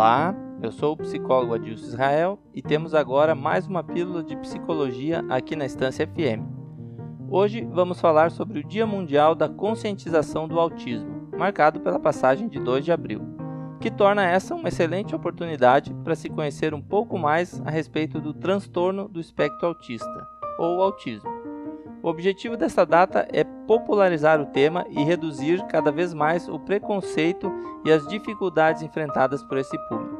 Olá, eu sou o psicólogo Adilson Israel e temos agora mais uma pílula de psicologia aqui na Estância FM. Hoje vamos falar sobre o Dia Mundial da Conscientização do Autismo, marcado pela passagem de 2 de abril, que torna essa uma excelente oportunidade para se conhecer um pouco mais a respeito do transtorno do espectro autista, ou autismo. O objetivo desta data é popularizar o tema e reduzir cada vez mais o preconceito e as dificuldades enfrentadas por esse público.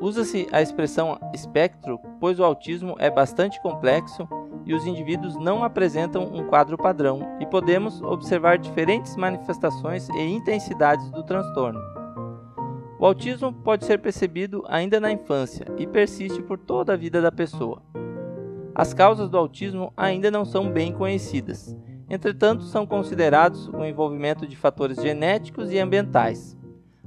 Usa-se a expressão espectro, pois o autismo é bastante complexo e os indivíduos não apresentam um quadro padrão, e podemos observar diferentes manifestações e intensidades do transtorno. O autismo pode ser percebido ainda na infância e persiste por toda a vida da pessoa. As causas do autismo ainda não são bem conhecidas, entretanto, são considerados o envolvimento de fatores genéticos e ambientais.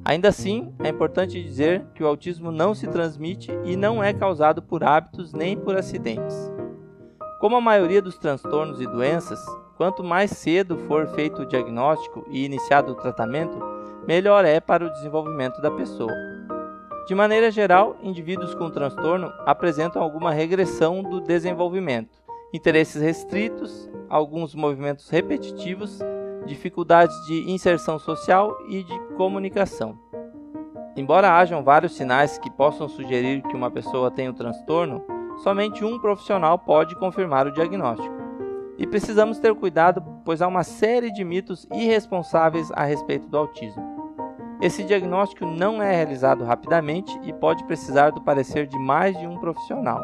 Ainda assim, é importante dizer que o autismo não se transmite e não é causado por hábitos nem por acidentes. Como a maioria dos transtornos e doenças, quanto mais cedo for feito o diagnóstico e iniciado o tratamento, melhor é para o desenvolvimento da pessoa. De maneira geral, indivíduos com transtorno apresentam alguma regressão do desenvolvimento, interesses restritos, alguns movimentos repetitivos, dificuldades de inserção social e de comunicação. Embora hajam vários sinais que possam sugerir que uma pessoa tem o transtorno, somente um profissional pode confirmar o diagnóstico. E precisamos ter cuidado, pois há uma série de mitos irresponsáveis a respeito do autismo. Esse diagnóstico não é realizado rapidamente e pode precisar do parecer de mais de um profissional.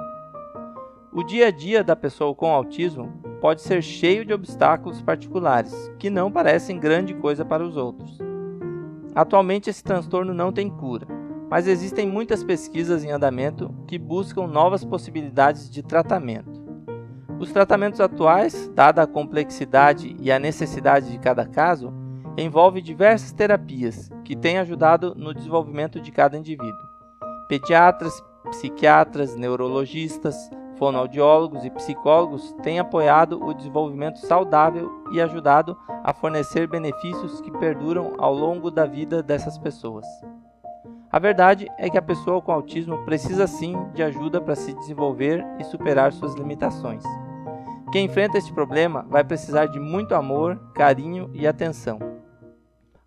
O dia a dia da pessoa com autismo pode ser cheio de obstáculos particulares, que não parecem grande coisa para os outros. Atualmente, esse transtorno não tem cura, mas existem muitas pesquisas em andamento que buscam novas possibilidades de tratamento. Os tratamentos atuais, dada a complexidade e a necessidade de cada caso, envolve diversas terapias que têm ajudado no desenvolvimento de cada indivíduo. Pediatras, psiquiatras, neurologistas, fonoaudiólogos e psicólogos têm apoiado o desenvolvimento saudável e ajudado a fornecer benefícios que perduram ao longo da vida dessas pessoas. A verdade é que a pessoa com autismo precisa sim de ajuda para se desenvolver e superar suas limitações. Quem enfrenta este problema vai precisar de muito amor, carinho e atenção.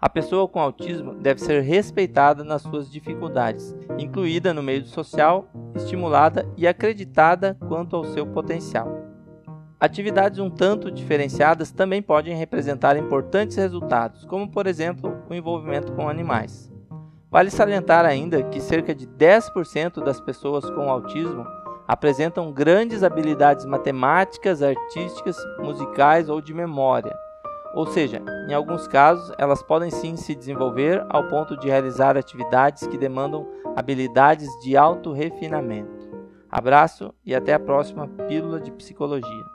A pessoa com autismo deve ser respeitada nas suas dificuldades, incluída no meio social, estimulada e acreditada quanto ao seu potencial. Atividades um tanto diferenciadas também podem representar importantes resultados, como por exemplo o envolvimento com animais. Vale salientar ainda que cerca de 10% das pessoas com autismo apresentam grandes habilidades matemáticas, artísticas, musicais ou de memória, ou seja, em alguns casos, elas podem sim se desenvolver ao ponto de realizar atividades que demandam habilidades de alto refinamento. Abraço e até a próxima Pílula de Psicologia.